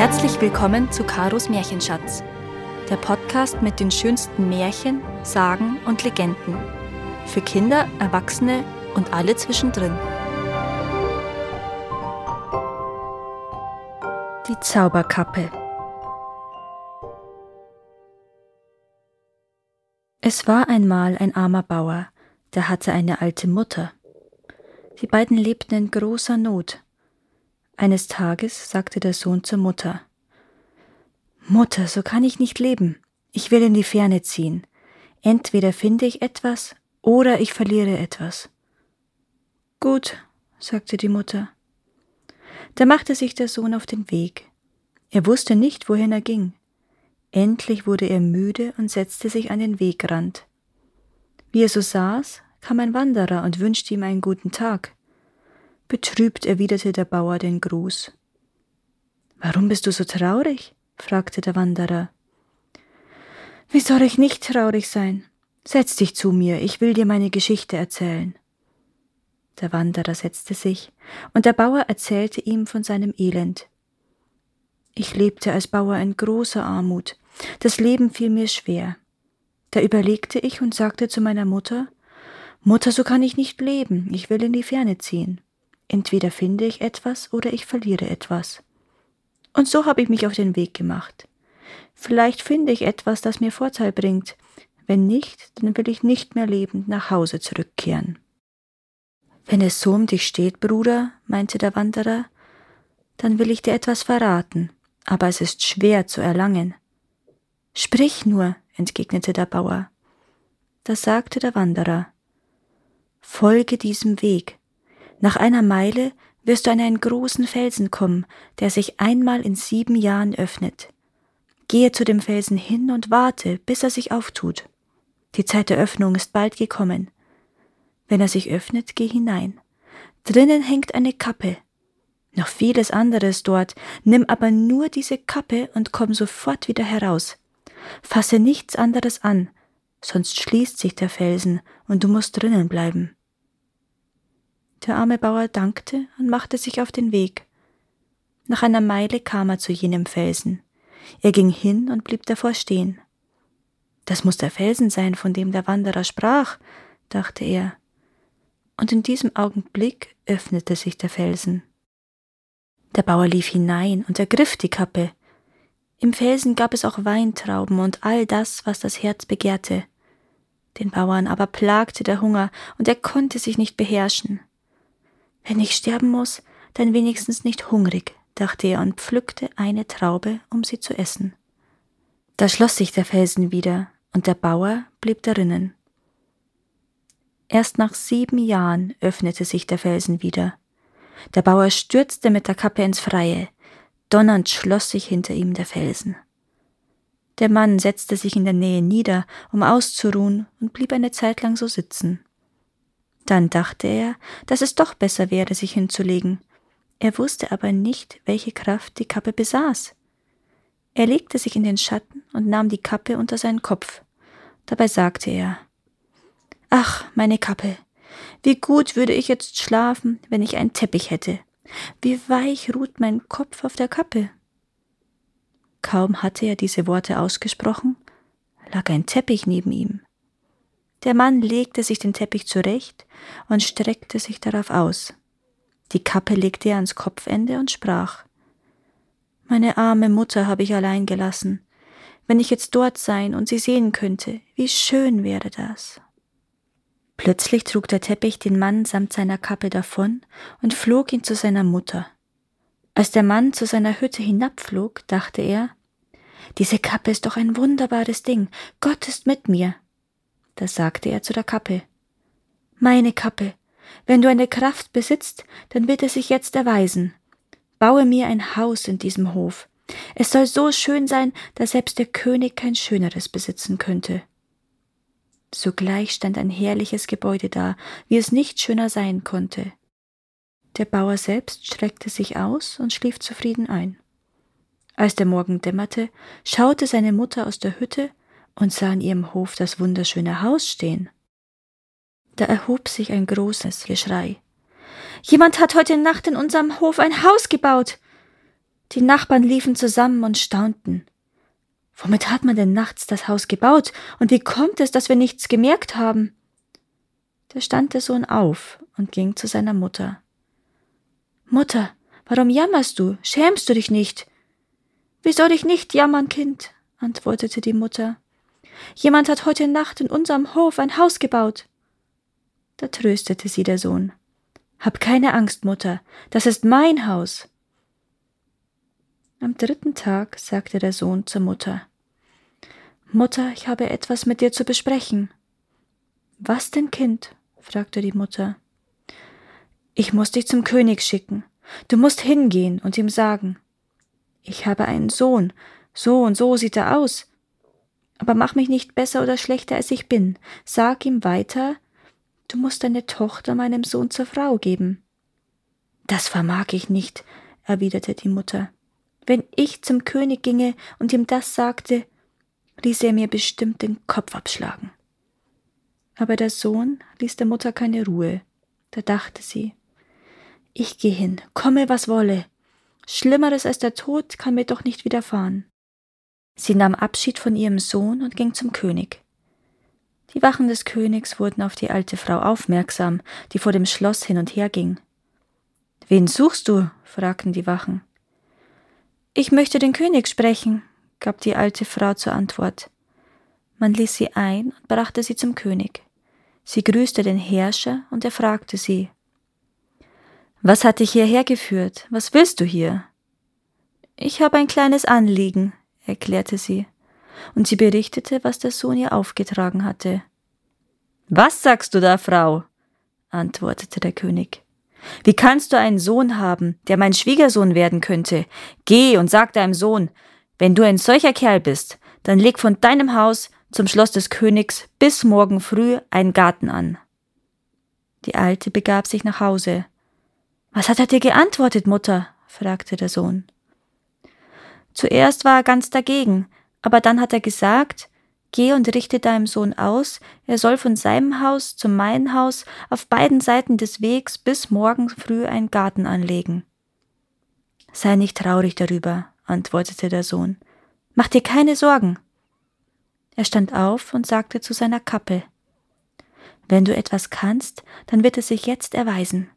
Herzlich willkommen zu Karos Märchenschatz, der Podcast mit den schönsten Märchen, Sagen und Legenden. Für Kinder, Erwachsene und alle zwischendrin. Die Zauberkappe. Es war einmal ein armer Bauer, der hatte eine alte Mutter. Die beiden lebten in großer Not. Eines Tages sagte der Sohn zur Mutter Mutter, so kann ich nicht leben. Ich will in die Ferne ziehen. Entweder finde ich etwas oder ich verliere etwas. Gut, sagte die Mutter. Da machte sich der Sohn auf den Weg. Er wusste nicht, wohin er ging. Endlich wurde er müde und setzte sich an den Wegrand. Wie er so saß, kam ein Wanderer und wünschte ihm einen guten Tag. Betrübt erwiderte der Bauer den Gruß. Warum bist du so traurig? fragte der Wanderer. Wie soll ich nicht traurig sein? Setz dich zu mir, ich will dir meine Geschichte erzählen. Der Wanderer setzte sich, und der Bauer erzählte ihm von seinem Elend. Ich lebte als Bauer in großer Armut, das Leben fiel mir schwer. Da überlegte ich und sagte zu meiner Mutter Mutter, so kann ich nicht leben, ich will in die Ferne ziehen. Entweder finde ich etwas oder ich verliere etwas. Und so habe ich mich auf den Weg gemacht. Vielleicht finde ich etwas, das mir Vorteil bringt. Wenn nicht, dann will ich nicht mehr lebend nach Hause zurückkehren. Wenn es so um dich steht, Bruder, meinte der Wanderer, dann will ich dir etwas verraten, aber es ist schwer zu erlangen. Sprich nur, entgegnete der Bauer. Da sagte der Wanderer, Folge diesem Weg, nach einer Meile wirst du an einen großen Felsen kommen, der sich einmal in sieben Jahren öffnet. Gehe zu dem Felsen hin und warte, bis er sich auftut. Die Zeit der Öffnung ist bald gekommen. Wenn er sich öffnet, geh hinein. Drinnen hängt eine Kappe. Noch vieles anderes dort, nimm aber nur diese Kappe und komm sofort wieder heraus. Fasse nichts anderes an, sonst schließt sich der Felsen und du musst drinnen bleiben. Der arme Bauer dankte und machte sich auf den Weg. Nach einer Meile kam er zu jenem Felsen. Er ging hin und blieb davor stehen. Das muss der Felsen sein, von dem der Wanderer sprach, dachte er. Und in diesem Augenblick öffnete sich der Felsen. Der Bauer lief hinein und ergriff die Kappe. Im Felsen gab es auch Weintrauben und all das, was das Herz begehrte. Den Bauern aber plagte der Hunger, und er konnte sich nicht beherrschen. Wenn ich sterben muss, dann wenigstens nicht hungrig, dachte er und pflückte eine Traube, um sie zu essen. Da schloss sich der Felsen wieder, und der Bauer blieb darinnen. Erst nach sieben Jahren öffnete sich der Felsen wieder. Der Bauer stürzte mit der Kappe ins Freie. Donnernd schloss sich hinter ihm der Felsen. Der Mann setzte sich in der Nähe nieder, um auszuruhen, und blieb eine Zeit lang so sitzen. Dann dachte er, dass es doch besser wäre, sich hinzulegen. Er wusste aber nicht, welche Kraft die Kappe besaß. Er legte sich in den Schatten und nahm die Kappe unter seinen Kopf. Dabei sagte er Ach, meine Kappe, wie gut würde ich jetzt schlafen, wenn ich einen Teppich hätte. Wie weich ruht mein Kopf auf der Kappe. Kaum hatte er diese Worte ausgesprochen, lag ein Teppich neben ihm. Der Mann legte sich den Teppich zurecht und streckte sich darauf aus. Die Kappe legte er ans Kopfende und sprach Meine arme Mutter habe ich allein gelassen. Wenn ich jetzt dort sein und sie sehen könnte, wie schön wäre das. Plötzlich trug der Teppich den Mann samt seiner Kappe davon und flog ihn zu seiner Mutter. Als der Mann zu seiner Hütte hinabflog, dachte er, diese Kappe ist doch ein wunderbares Ding, Gott ist mit mir. Da sagte er zu der Kappe Meine Kappe, wenn du eine Kraft besitzt, dann wird es sich jetzt erweisen. Baue mir ein Haus in diesem Hof. Es soll so schön sein, dass selbst der König kein schöneres besitzen könnte. Sogleich stand ein herrliches Gebäude da, wie es nicht schöner sein konnte. Der Bauer selbst streckte sich aus und schlief zufrieden ein. Als der Morgen dämmerte, schaute seine Mutter aus der Hütte und sah in ihrem Hof das wunderschöne Haus stehen. Da erhob sich ein großes Geschrei. Jemand hat heute Nacht in unserem Hof ein Haus gebaut. Die Nachbarn liefen zusammen und staunten. Womit hat man denn nachts das Haus gebaut? Und wie kommt es, dass wir nichts gemerkt haben? Da stand der Sohn auf und ging zu seiner Mutter. Mutter, warum jammerst du? Schämst du dich nicht? Wie soll ich nicht jammern, Kind? antwortete die Mutter. Jemand hat heute Nacht in unserem Hof ein Haus gebaut. Da tröstete sie der Sohn. Hab keine Angst, Mutter, das ist mein Haus. Am dritten Tag sagte der Sohn zur Mutter Mutter, ich habe etwas mit dir zu besprechen. Was denn, Kind? fragte die Mutter. Ich muss dich zum König schicken. Du musst hingehen und ihm sagen. Ich habe einen Sohn, so und so sieht er aus. Aber mach mich nicht besser oder schlechter, als ich bin. Sag ihm weiter, du musst deine Tochter meinem Sohn zur Frau geben. Das vermag ich nicht, erwiderte die Mutter. Wenn ich zum König ginge und ihm das sagte, ließ er mir bestimmt den Kopf abschlagen. Aber der Sohn ließ der Mutter keine Ruhe. Da dachte sie, ich geh hin, komme was wolle. Schlimmeres als der Tod kann mir doch nicht widerfahren. Sie nahm Abschied von ihrem Sohn und ging zum König. Die Wachen des Königs wurden auf die alte Frau aufmerksam, die vor dem Schloss hin und her ging. Wen suchst du? fragten die Wachen. Ich möchte den König sprechen, gab die alte Frau zur Antwort. Man ließ sie ein und brachte sie zum König. Sie grüßte den Herrscher und er fragte sie Was hat dich hierher geführt? Was willst du hier? Ich habe ein kleines Anliegen, erklärte sie, und sie berichtete, was der Sohn ihr aufgetragen hatte. Was sagst du da, Frau? antwortete der König. Wie kannst du einen Sohn haben, der mein Schwiegersohn werden könnte? Geh und sag deinem Sohn, wenn du ein solcher Kerl bist, dann leg von deinem Haus zum Schloss des Königs bis morgen früh einen Garten an. Die Alte begab sich nach Hause. Was hat er dir geantwortet, Mutter? fragte der Sohn. Zuerst war er ganz dagegen, aber dann hat er gesagt, Geh und richte deinem Sohn aus, er soll von seinem Haus zu meinem Haus auf beiden Seiten des Wegs bis morgen früh einen Garten anlegen. Sei nicht traurig darüber, antwortete der Sohn. Mach dir keine Sorgen. Er stand auf und sagte zu seiner Kappe Wenn du etwas kannst, dann wird es sich jetzt erweisen.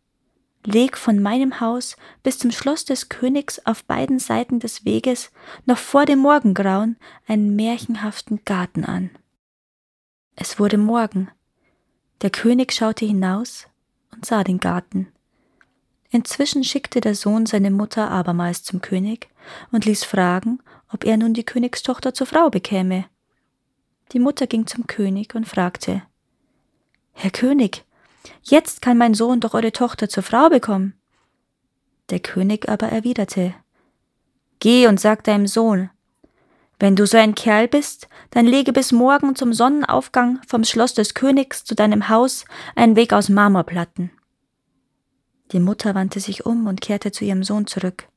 Leg von meinem Haus bis zum Schloss des Königs auf beiden Seiten des Weges noch vor dem Morgengrauen einen märchenhaften Garten an. Es wurde Morgen. Der König schaute hinaus und sah den Garten. Inzwischen schickte der Sohn seine Mutter abermals zum König und ließ fragen, ob er nun die Königstochter zur Frau bekäme. Die Mutter ging zum König und fragte Herr König, Jetzt kann mein Sohn doch eure Tochter zur Frau bekommen. Der König aber erwiderte Geh und sag deinem Sohn, wenn du so ein Kerl bist, dann lege bis morgen zum Sonnenaufgang vom Schloss des Königs zu deinem Haus einen Weg aus Marmorplatten. Die Mutter wandte sich um und kehrte zu ihrem Sohn zurück.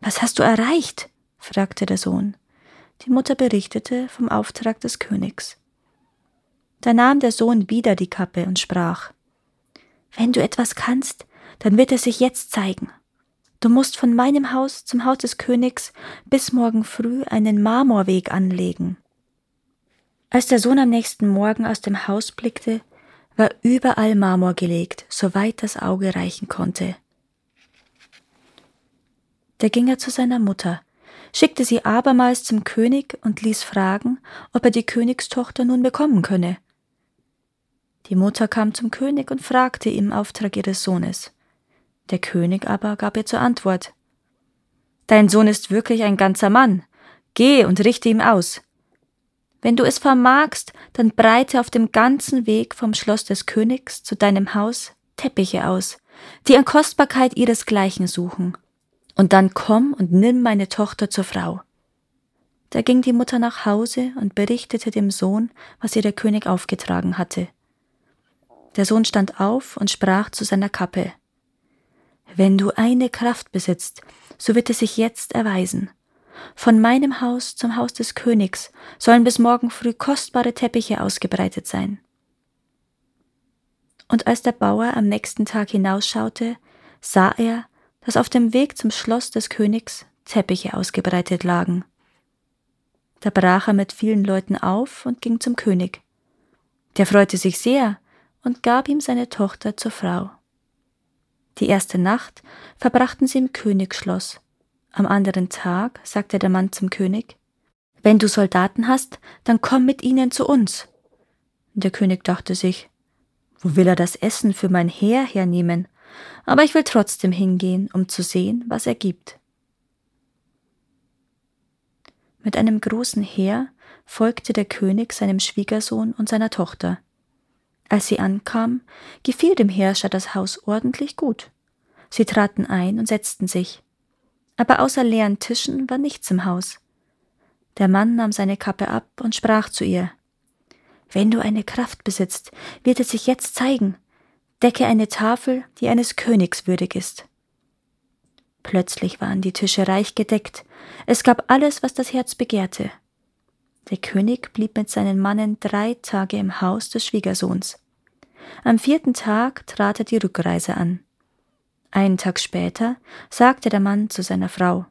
Was hast du erreicht? fragte der Sohn. Die Mutter berichtete vom Auftrag des Königs. Da nahm der Sohn wieder die Kappe und sprach Wenn du etwas kannst, dann wird es sich jetzt zeigen. Du musst von meinem Haus zum Haus des Königs bis morgen früh einen Marmorweg anlegen. Als der Sohn am nächsten Morgen aus dem Haus blickte, war überall Marmor gelegt, soweit das Auge reichen konnte. Da ging er zu seiner Mutter, schickte sie abermals zum König und ließ fragen, ob er die Königstochter nun bekommen könne. Die Mutter kam zum König und fragte im Auftrag ihres Sohnes. Der König aber gab ihr zur Antwort Dein Sohn ist wirklich ein ganzer Mann. Geh und richte ihm aus. Wenn du es vermagst, dann breite auf dem ganzen Weg vom Schloss des Königs zu deinem Haus Teppiche aus, die an Kostbarkeit ihresgleichen suchen. Und dann komm und nimm meine Tochter zur Frau. Da ging die Mutter nach Hause und berichtete dem Sohn, was ihr der König aufgetragen hatte. Der Sohn stand auf und sprach zu seiner Kappe Wenn du eine Kraft besitzt, so wird es sich jetzt erweisen. Von meinem Haus zum Haus des Königs sollen bis morgen früh kostbare Teppiche ausgebreitet sein. Und als der Bauer am nächsten Tag hinausschaute, sah er, dass auf dem Weg zum Schloss des Königs Teppiche ausgebreitet lagen. Da brach er mit vielen Leuten auf und ging zum König. Der freute sich sehr und gab ihm seine Tochter zur Frau. Die erste Nacht verbrachten sie im Königsschloss. Am anderen Tag sagte der Mann zum König Wenn du Soldaten hast, dann komm mit ihnen zu uns. Der König dachte sich Wo will er das Essen für mein Heer hernehmen? Aber ich will trotzdem hingehen, um zu sehen, was er gibt. Mit einem großen Heer folgte der König seinem Schwiegersohn und seiner Tochter. Als sie ankam, gefiel dem Herrscher das Haus ordentlich gut. Sie traten ein und setzten sich. Aber außer leeren Tischen war nichts im Haus. Der Mann nahm seine Kappe ab und sprach zu ihr Wenn du eine Kraft besitzt, wird es sich jetzt zeigen. Decke eine Tafel, die eines Königs würdig ist. Plötzlich waren die Tische reich gedeckt, es gab alles, was das Herz begehrte. Der König blieb mit seinen Mannen drei Tage im Haus des Schwiegersohns. Am vierten Tag trat er die Rückreise an. Einen Tag später sagte der Mann zu seiner Frau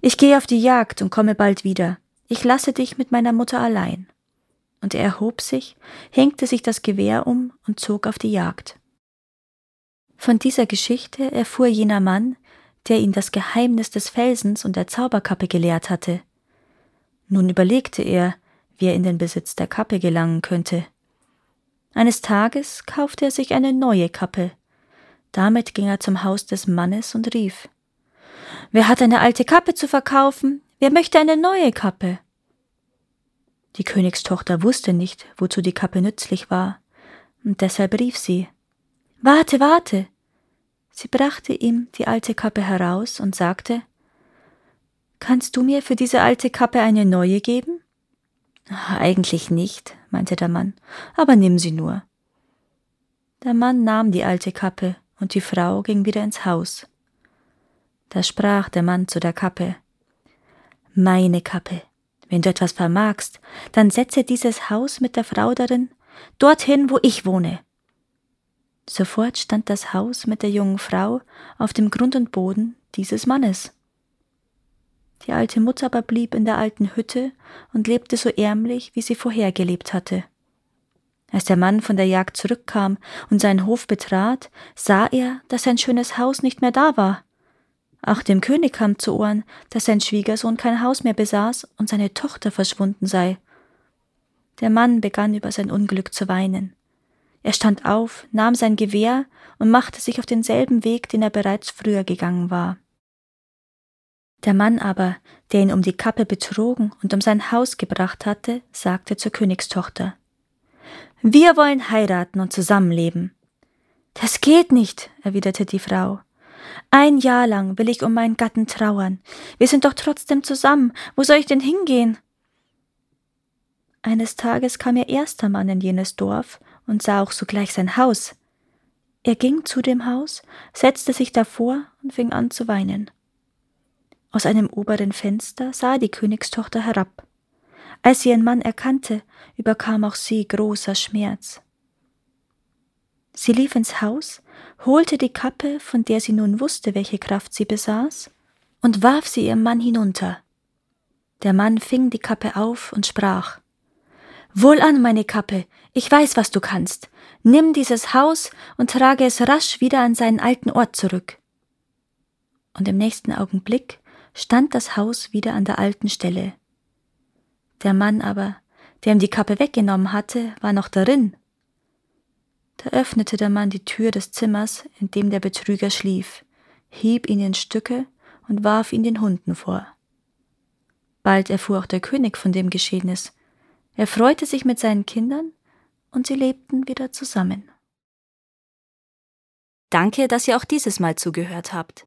Ich gehe auf die Jagd und komme bald wieder. Ich lasse dich mit meiner Mutter allein. Und er erhob sich, hängte sich das Gewehr um und zog auf die Jagd. Von dieser Geschichte erfuhr jener Mann, der ihn das Geheimnis des Felsens und der Zauberkappe gelehrt hatte. Nun überlegte er, wie er in den Besitz der Kappe gelangen könnte. Eines Tages kaufte er sich eine neue Kappe. Damit ging er zum Haus des Mannes und rief Wer hat eine alte Kappe zu verkaufen? Wer möchte eine neue Kappe? Die Königstochter wusste nicht, wozu die Kappe nützlich war, und deshalb rief sie Warte, warte. Sie brachte ihm die alte Kappe heraus und sagte Kannst du mir für diese alte Kappe eine neue geben? Eigentlich nicht, meinte der Mann, aber nimm sie nur. Der Mann nahm die alte Kappe, und die Frau ging wieder ins Haus. Da sprach der Mann zu der Kappe Meine Kappe, wenn du etwas vermagst, dann setze dieses Haus mit der Frau darin, dorthin, wo ich wohne. Sofort stand das Haus mit der jungen Frau auf dem Grund und Boden dieses Mannes. Die alte Mutter aber blieb in der alten Hütte und lebte so ärmlich, wie sie vorher gelebt hatte. Als der Mann von der Jagd zurückkam und seinen Hof betrat, sah er, dass sein schönes Haus nicht mehr da war. Auch dem König kam zu Ohren, dass sein Schwiegersohn kein Haus mehr besaß und seine Tochter verschwunden sei. Der Mann begann über sein Unglück zu weinen. Er stand auf, nahm sein Gewehr und machte sich auf denselben Weg, den er bereits früher gegangen war. Der Mann aber, der ihn um die Kappe betrogen und um sein Haus gebracht hatte, sagte zur Königstochter Wir wollen heiraten und zusammenleben. Das geht nicht, erwiderte die Frau. Ein Jahr lang will ich um meinen Gatten trauern. Wir sind doch trotzdem zusammen. Wo soll ich denn hingehen? Eines Tages kam ihr erster Mann in jenes Dorf und sah auch sogleich sein Haus. Er ging zu dem Haus, setzte sich davor und fing an zu weinen. Aus einem oberen Fenster sah die Königstochter herab. Als sie ihren Mann erkannte, überkam auch sie großer Schmerz. Sie lief ins Haus, holte die Kappe, von der sie nun wusste, welche Kraft sie besaß, und warf sie ihrem Mann hinunter. Der Mann fing die Kappe auf und sprach Wohlan, meine Kappe, ich weiß, was du kannst. Nimm dieses Haus und trage es rasch wieder an seinen alten Ort zurück. Und im nächsten Augenblick stand das Haus wieder an der alten Stelle. Der Mann aber, der ihm die Kappe weggenommen hatte, war noch darin. Da öffnete der Mann die Tür des Zimmers, in dem der Betrüger schlief, hieb ihn in Stücke und warf ihn den Hunden vor. Bald erfuhr auch der König von dem Geschehnis. Er freute sich mit seinen Kindern, und sie lebten wieder zusammen. Danke, dass ihr auch dieses Mal zugehört habt.